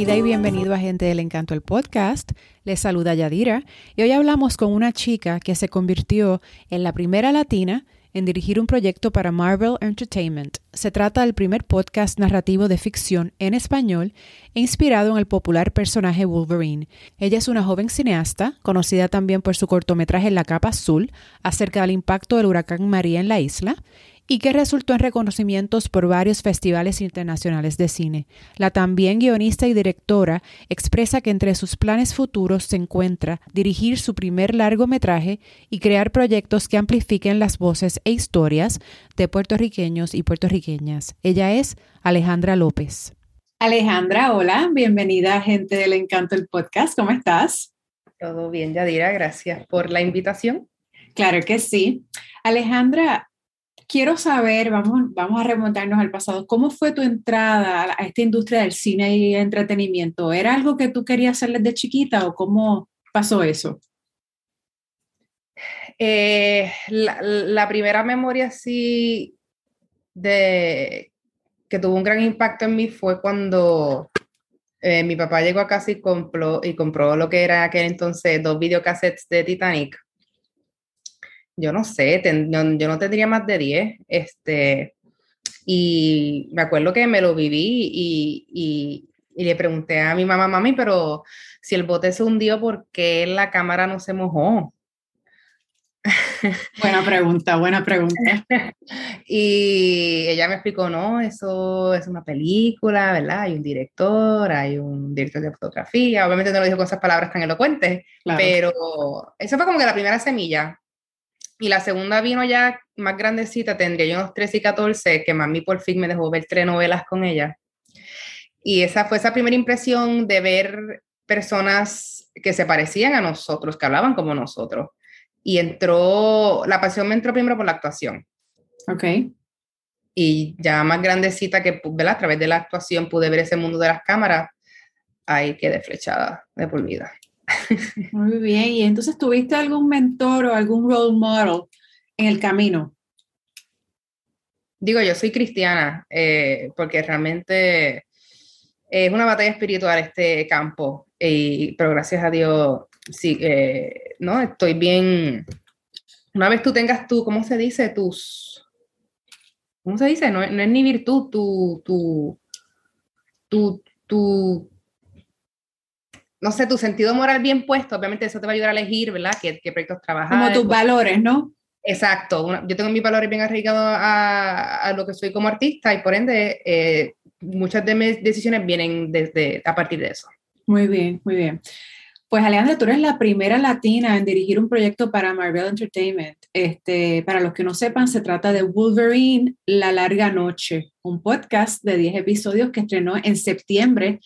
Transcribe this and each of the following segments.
bienvenida y bienvenido a Gente del Encanto, el podcast. Les saluda Yadira y hoy hablamos con una chica que se convirtió en la primera latina en dirigir un proyecto para Marvel Entertainment. Se trata del primer podcast narrativo de ficción en español inspirado en el popular personaje Wolverine. Ella es una joven cineasta, conocida también por su cortometraje La capa azul, acerca del impacto del huracán María en la isla, y que resultó en reconocimientos por varios festivales internacionales de cine. La también guionista y directora expresa que entre sus planes futuros se encuentra dirigir su primer largometraje y crear proyectos que amplifiquen las voces e historias de puertorriqueños y puertorriqueñas. Ella es Alejandra López. Alejandra, hola, bienvenida a Gente del Encanto el podcast. ¿Cómo estás? Todo bien, Yadira, gracias por la invitación. Claro que sí. Alejandra, quiero saber, vamos, vamos a remontarnos al pasado, ¿cómo fue tu entrada a esta industria del cine y entretenimiento? ¿Era algo que tú querías hacer desde chiquita o cómo pasó eso? Eh, la, primera memoria sí de que tuvo un gran impacto en mí fue cuando eh, mi papá llegó a casa y compró, y compró lo que era aquel entonces dos videocassettes de Titanic yo no sé, yo, no tendría más de 10. Este, y me acuerdo que me lo viví y, y, le pregunté a mi mamá, mami, pero si el bote se hundió, ¿por qué la cámara no se mojó? Buena pregunta, buena pregunta. y ella me explicó, no, eso es una película, ¿verdad? Hay un director, hay un director de fotografía, obviamente no lo dijo con esas palabras tan elocuentes, pero eso fue como que la primera semilla. Y la segunda vino ya más grandecita, tendría yo unos 13 y 14, que mami por fin me dejó ver tres novelas con ella. Y esa fue esa primera impresión de ver personas que se parecían a nosotros, que hablaban como nosotros. Y entró, la pasión me entró primero por la actuación. Ok. Y ya más grandecita que, ¿verdad? A través de la actuación pude ver ese mundo de las cámaras, ahí quedé flechada de por vida. Muy bien, y entonces tuviste algún mentor o algún role model en el camino. Digo, yo soy cristiana, eh, porque realmente es una batalla espiritual este campo, y, pero gracias a Dios, sí, eh, ¿no? Estoy bien. Una vez tú tengas tú, ¿cómo se dice? Tus. ¿Cómo se dice? No, no es ni virtud, tu, tu, tu, tu no sé, tu sentido moral bien puesto, obviamente eso te va a ayudar a elegir, ¿verdad? ¿Qué, qué proyectos trabajar? Como tus valores, ¿no? Exacto. yo tengo mis valores bien arraigados a, a, lo que soy como artista y por ende eh, muchas de mis decisiones vienen desde a partir de eso. Muy bien, muy bien. Pues Alejandra, tú eres la primera latina en dirigir un proyecto para Marvel Entertainment. Este, para los que no sepan, se trata de Wolverine, La Larga Noche, un podcast de 10 episodios que estrenó en septiembre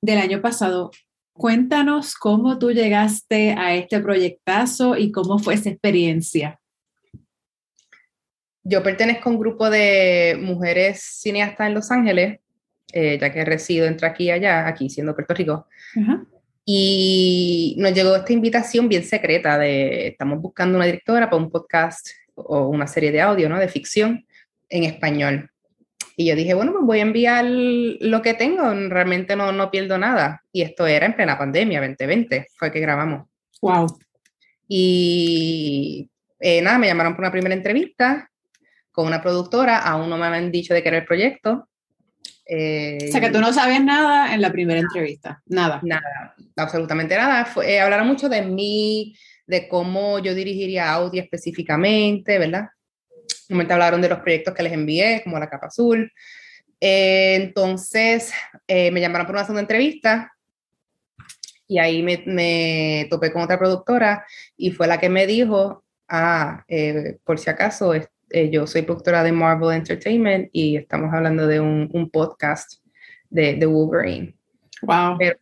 del año pasado. Cuéntanos cómo tú llegaste a este proyectazo y cómo fue esa experiencia. Yo pertenezco a un grupo de mujeres cineastas en Los Ángeles, eh, ya que resido entre aquí y allá, aquí siendo Puerto Rico. Y nos llegó esta invitación bien secreta de, estamos buscando una directora para un podcast o una serie de audio, ¿no? De ficción en español. Y yo dije, bueno, pues voy a enviar lo que tengo, realmente no, no pierdo nada. Y esto era en plena pandemia, 2020, fue que grabamos. Wow. Y eh, nada, me llamaron por una primera entrevista con una productora, aún no me habían dicho de qué era el proyecto. Eh, o sea, que tú no sabías nada en la primera entrevista, nada. Nada, absolutamente nada. Fue, eh, hablaron mucho de mí, de cómo yo dirigiría audio específicamente, ¿verdad? Momento hablaron de los proyectos que les envié, como la capa azul. Eh, entonces eh, me llamaron por una segunda entrevista y ahí me, me, topé con otra productora y fue la que me dijo, ah, eh, por si acaso, yo soy productora de Marvel Entertainment y estamos hablando de un, un podcast de, de, Wolverine. Wow. Pero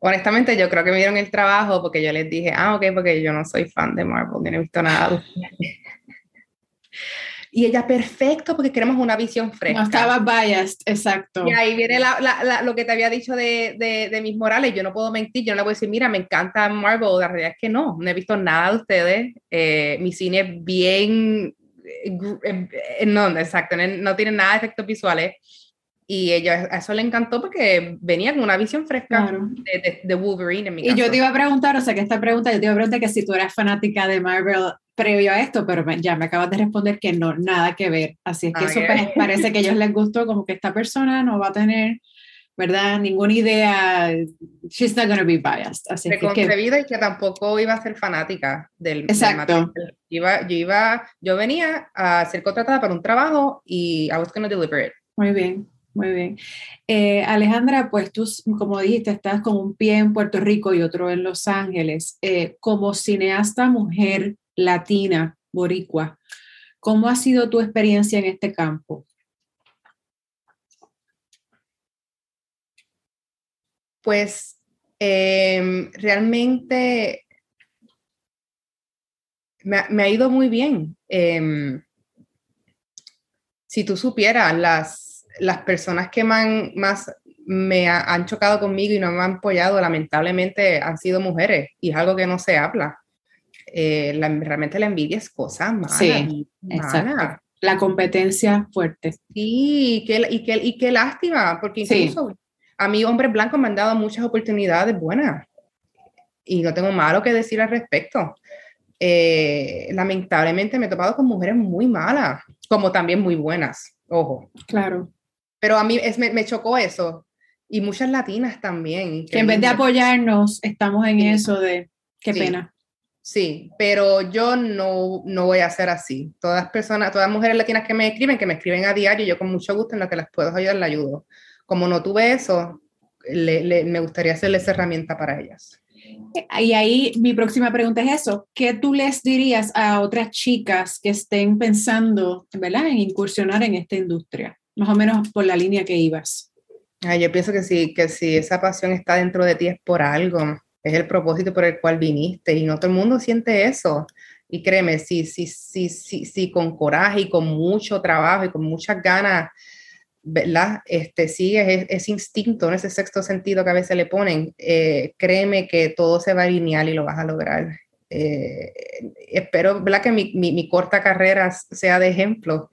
honestamente yo creo que me dieron el trabajo porque yo les dije, ah, ok, porque yo no soy fan de Marvel, no he visto nada. Y ella, perfecto, porque queremos una visión fresca. No estaba biased, exacto. Y ahí viene lo que te había dicho de, de, mis morales. Yo no puedo mentir, yo no le voy a decir, mira, me encanta Marvel. La realidad es que no, no he visto nada de ustedes. Eh, mi cine es bien. Eh, eh, no, exacto, no, tiene nada de efectos visuales. Y ella a eso le encantó porque venía con una visión fresca de, Wolverine en mi Y yo te iba a preguntar, o sea, que esta pregunta, yo te iba a preguntar que si tú eras fanática de Marvel previo a esto, pero ya me acabas de responder que no, nada que ver. Así es que eso parece que a ellos les gustó, como que esta persona no va a tener, ¿verdad? Ninguna idea, she's not going to be biased. Así Preconcebida y que tampoco iba a ser fanática del, Exacto. iba, yo iba, yo venía a ser contratada para un trabajo y I was going to deliver it. Muy bien. Muy bien. Eh, Alejandra, pues tú, como dijiste, estás con un pie en Puerto Rico y otro en Los Ángeles. Eh, como cineasta mujer latina, boricua, ¿cómo ha sido tu experiencia en este campo? Pues em, realmente me, ha ido muy bien. Em, si tú supieras las las personas que más me han chocado conmigo y no me han apoyado, lamentablemente han sido mujeres y es algo que no se habla. Eh, realmente la envidia es cosa mala. Sí, La competencia fuerte. Sí, y qué, y qué, y qué lástima, porque incluso a mí hombres blancos me han dado muchas oportunidades buenas y no tengo malo que decir al respecto. Eh, lamentablemente me he topado con mujeres muy malas, como también muy buenas, ojo. Claro. Pero a mí es, me, chocó eso. Y muchas latinas también. Que en vez de apoyarnos, estamos en eso de qué pena. Sí, pero yo no, no voy a ser así. Todas personas, todas mujeres latinas que me escriben, que me escriben a diario, yo con mucho gusto en lo que las puedo ayudar, la ayudo. Como no tuve eso, me gustaría hacerles herramienta para ellas. Y ahí mi próxima pregunta es eso, ¿qué tú les dirías a otras chicas que estén pensando, ¿verdad?, en incursionar en esta industria? Más o menos por la línea que ibas. yo pienso que sí, que si esa pasión está dentro de ti es por algo, es el propósito por el cual viniste y no todo el mundo siente eso. Y créeme, si, si, si, si, si con coraje y con mucho trabajo y con muchas ganas, ¿verdad? Este, sigues ese instinto, ese sexto sentido que a veces le ponen, eh, créeme que todo se va a alinear y lo vas a lograr. Eh, espero ¿verdad? que mi, mi, mi, corta carrera sea de ejemplo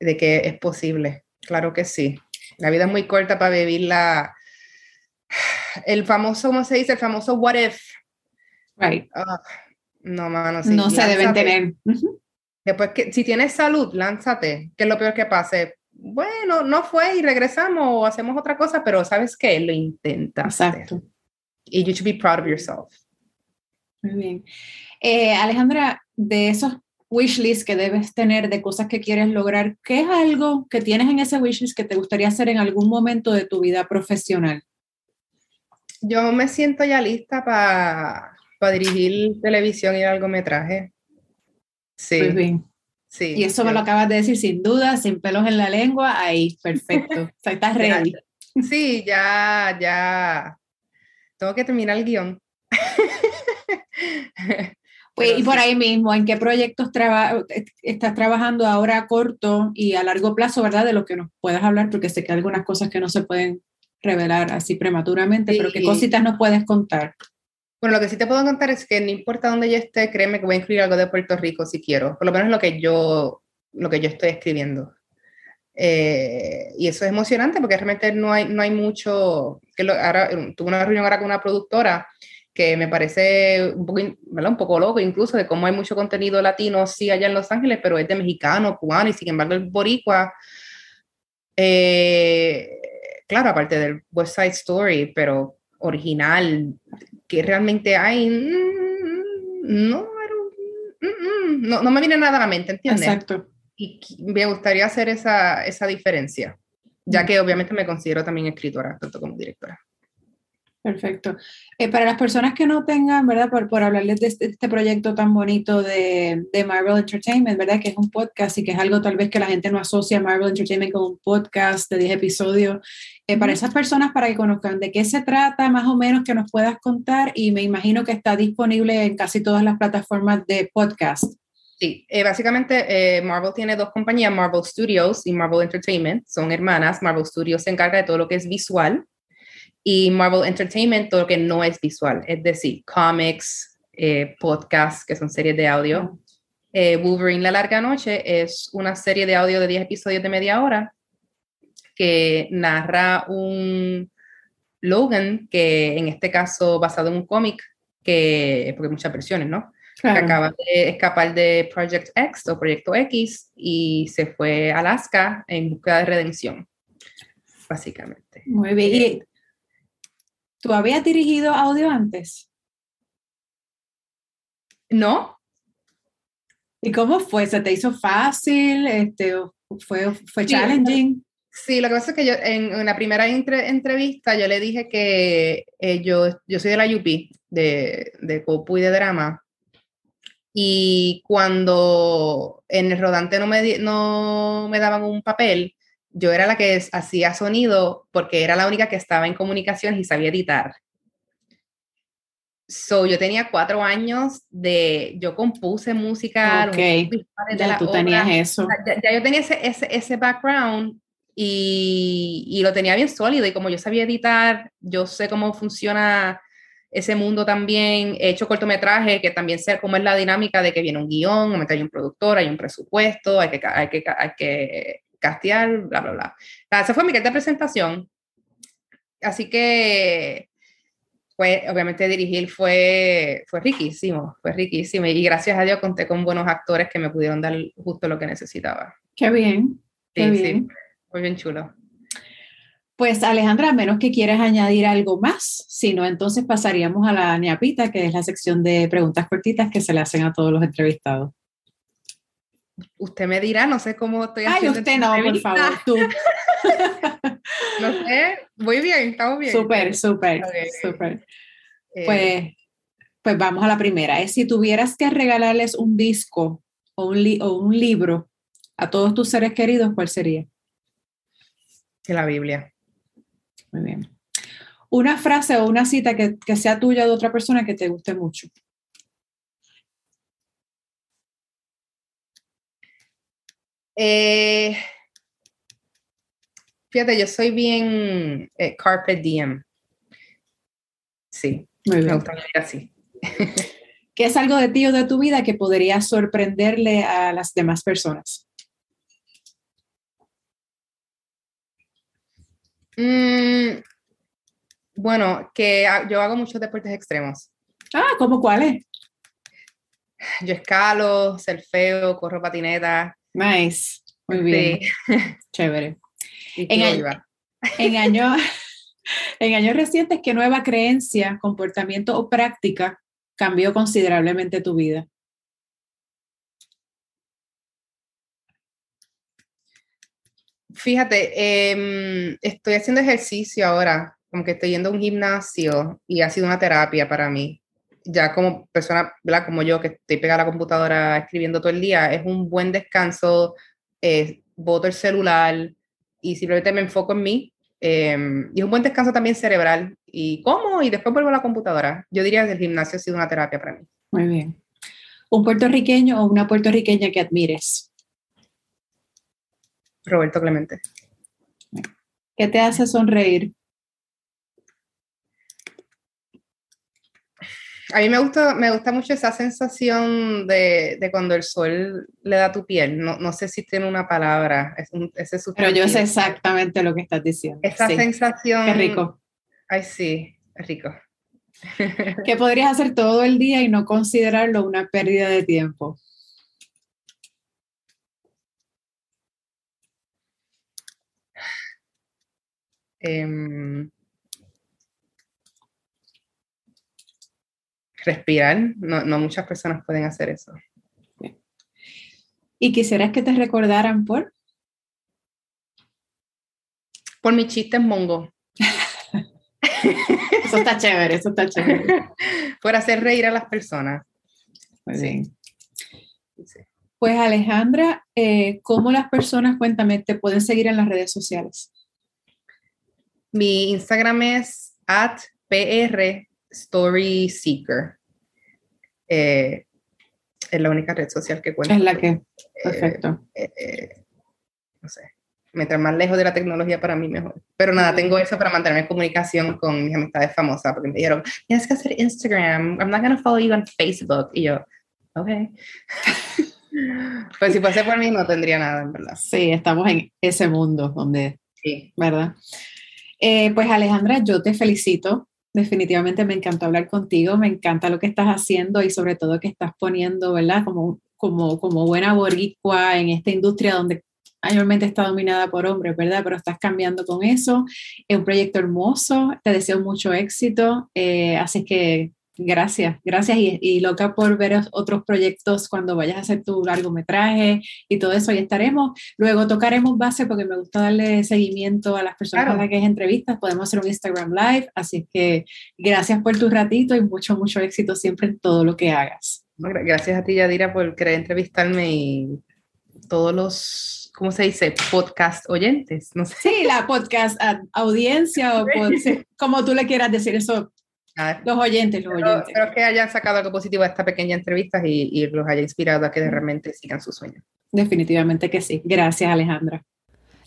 de que es posible. Claro que sí. La vida es muy corta para vivir la... El famoso, ¿cómo se dice? El famoso what if. Right. Ah, no, mano. no se deben tener. Después, que, si tienes salud, lánzate. ¿Qué es lo peor que pase? Bueno, no fue y regresamos o hacemos otra cosa, pero ¿sabes qué? Lo intentas. Exacto. Y you should be proud of yourself. Muy bien. Eh, Alejandra, de esos wishlist que debes tener de cosas que quieres lograr, ¿qué es algo que tienes en ese wishlist que te gustaría hacer en algún momento de tu vida profesional? Yo me siento ya lista para dirigir televisión y largometraje. Sí. Muy bien. Sí, y eso me lo acabas de decir sin duda, sin pelos en la lengua, ahí, perfecto. o sea, estás ready. Sí, ya, ya. Tengo que terminar el guion. Pues, y por ahí mismo, ¿en qué proyectos estás trabajando ahora a corto y a largo plazo, verdad? De lo que nos puedas hablar, porque sé que hay algunas cosas que no se pueden revelar así prematuramente, pero ¿qué cositas nos puedes contar? Bueno, lo que sí te puedo contar es que no importa dónde yo esté, créeme que voy a incluir algo de Puerto Rico si quiero, por lo menos lo que yo, lo que yo estoy escribiendo. Eh, y eso es emocionante porque realmente no hay, no hay mucho, que ahora tuve una reunión ahora con una productora que me parece un poco, un poco loco incluso de cómo hay mucho contenido latino sí allá en Los Ángeles, pero es de mexicano, cubano y sin embargo el boricua, eh, claro, aparte del West Side Story, pero original, que realmente hay, mm, no, mm, mm, no, no me viene nada a la mente, ¿entiendes? Exacto. Y me gustaría hacer esa, esa diferencia, ya que obviamente me considero también escritora, tanto como directora. Perfecto. Eh, para las personas que no tengan, ¿verdad? Por, por hablarles de este, este proyecto tan bonito de, de, Marvel Entertainment, ¿verdad? Que es un podcast y que es algo tal vez que la gente no asocia a Marvel Entertainment con un podcast de 10 episodios. Eh, para esas personas, para que conozcan de qué se trata, más o menos que nos puedas contar y me imagino que está disponible en casi todas las plataformas de podcast. Sí, eh, básicamente Marvel tiene dos compañías, Marvel Studios y Marvel Entertainment, son hermanas. Marvel Studios se encarga de todo lo que es visual y Marvel Entertainment todo lo que no es visual, es decir, cómics, eh, podcasts, que son series de audio. Eh, Wolverine La Larga Noche es una serie de audio de 10 episodios de media hora que narra un Logan, que en este caso basado en un cómic, que, porque hay muchas versiones, ¿no? Que acaba de escapar de Project X o Proyecto X y se fue a Alaska en busca de redención, básicamente. Muy bien. ¿Y eh, ¿Tú habías dirigido audio antes? No. ¿Y cómo fue? ¿Se te hizo fácil? Este, ¿Fue, fue challenging? Sí, lo que pasa es que yo en, la primera entrevista yo le dije que eh, yo, yo soy de la UP, de, de Copu y de drama, y cuando en el rodante no me, no me daban un papel, yo era la que hacía sonido porque era la única que estaba en comunicaciones y sabía editar. So, yo tenía cuatro años de, yo compuse música. Ok, ya tú tenías eso. Ya, yo tenía ese, ese, ese background y, y, lo tenía bien sólido y como yo sabía editar, yo sé cómo funciona ese mundo también. He hecho cortometraje que también sé cómo es la dinámica de que viene un guion, hay un productor, hay un presupuesto, hay que, hay que, hay que castear, bla, bla, bla. Esa fue mi de presentación. Así que pues obviamente dirigir fue, fue riquísimo, fue riquísimo. Y gracias a Dios conté con buenos actores que me pudieron dar justo lo que necesitaba. Qué bien, qué bien. fue bien chulo. Pues Alejandra, a menos que quieras añadir algo más, si no, entonces pasaríamos a la ñapita, que es la sección de preguntas cortitas que se le hacen a todos los entrevistados. Usted me dirá, no sé cómo estoy haciendo. Ay, usted no, por favor, tú. no sé, muy bien, estamos bien. Súper, súper, súper. Eh, pues, pues vamos a la primera. Es si tuvieras que regalarles un disco o un, o un libro a todos tus seres queridos, ¿cuál sería? La Biblia. Muy bien. Una frase o una cita que, que sea tuya de otra persona que te guste mucho. Eh, Fíjate, yo soy bien eh, carpe diem. Sí, Muy me gusta así. ¿Qué es algo de ti o de tu vida que podría sorprenderle a las demás personas? Mm, bueno, que yo hago muchos deportes extremos. Ah, ¿cómo cuáles? Yo escalo, surfeo, corro patineta. Nice. Muy bien. Chévere. En, en, años, en años recientes, ¿qué nueva creencia, comportamiento o práctica cambió considerablemente tu vida? Fíjate, em, estoy haciendo ejercicio ahora, como que estoy yendo a un gimnasio y ha sido una terapia para mí. Ya como persona, ¿verdad? Como yo, que estoy pegada a la computadora escribiendo todo el día, es un buen descanso, eh, voto el celular, y simplemente me enfoco en mí. Em, y es un buen descanso también cerebral. ¿Y cómo? Y después vuelvo a la computadora. Yo diría que el gimnasio ha sido una terapia para mí. Muy bien. ¿Un puertorriqueño o una puertorriqueña que admires? Roberto Clemente. ¿Qué te hace sonreír? A mí me gusta, me gusta mucho esa sensación de, de cuando el sol le da a tu piel. No, no sé si tiene una palabra. Es un, ese Pero yo sé exactamente lo que estás diciendo. Esa sensación. Qué rico. Ay, sí, es rico. ¿Qué podrías hacer todo el día y no considerarlo una pérdida de tiempo? Eh, respirar. No, no muchas personas pueden hacer eso. ¿Y quisieras que te recordaran por? Por mi chiste en mongo. eso está chévere, eso está chévere. por hacer reír a las personas. Muy bien. Pues Alejandra, eh, ¿cómo las personas, cuéntame, te pueden seguir en las redes sociales? Mi Instagram es at pr Story Seeker. Eh, es la única red social que cuenta. Es la que. Eh, Perfecto. Eh, no sé. Mientras más lejos de la tecnología, para mí mejor. Pero nada, tengo eso para mantenerme en comunicación con mis amistades famosas, porque me dijeron, tienes que hacer Instagram. I'm not going to follow you on Facebook. Y yo, ok. pues si fuese por mí, no tendría nada, en verdad. Sí, estamos en ese mundo donde Sí. ¿Verdad? Eh, pues Alejandra, yo te felicito. Definitivamente me encantó hablar contigo, me encanta lo que estás haciendo y sobre todo que estás poniendo, ¿verdad? Como, como, como buena boricua en esta industria donde mayormente está dominada por hombres, ¿verdad? Pero estás cambiando con eso. Es un proyecto hermoso, te deseo mucho éxito, eh, así que Gracias, gracias y, loca por ver otros proyectos cuando vayas a hacer tu largometraje y todo eso, ahí estaremos. Luego tocaremos base porque me gusta darle seguimiento a las personas a las que es entrevistas, podemos hacer un Instagram Live, así que gracias por tu ratito y mucho, mucho éxito siempre en todo lo que hagas. Gracias a ti, Yadira, por querer entrevistarme y todos los, ¿cómo se dice? Podcast oyentes, no sé. Sí, la podcast audiencia o como tú le quieras decir, eso los oyentes, los oyentes. Espero que hayan sacado algo positivo de esta pequeña entrevista y, y los haya inspirado a que realmente sigan sus sueños. Definitivamente que sí. Gracias, Alejandra.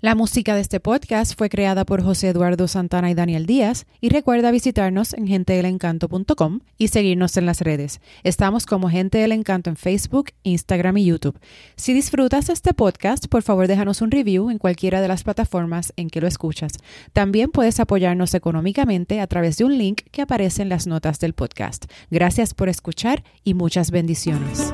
La música de este podcast fue creada por José Eduardo Santana y Daniel Díaz y recuerda visitarnos en gentedelencanto.com y seguirnos en las redes. Estamos como Gente del Encanto en Facebook, Instagram y YouTube. Si disfrutas este podcast, por favor déjanos un review en cualquiera de las plataformas en que lo escuchas. También puedes apoyarnos económicamente a través de un link que aparece en las notas del podcast. Gracias por escuchar y muchas bendiciones.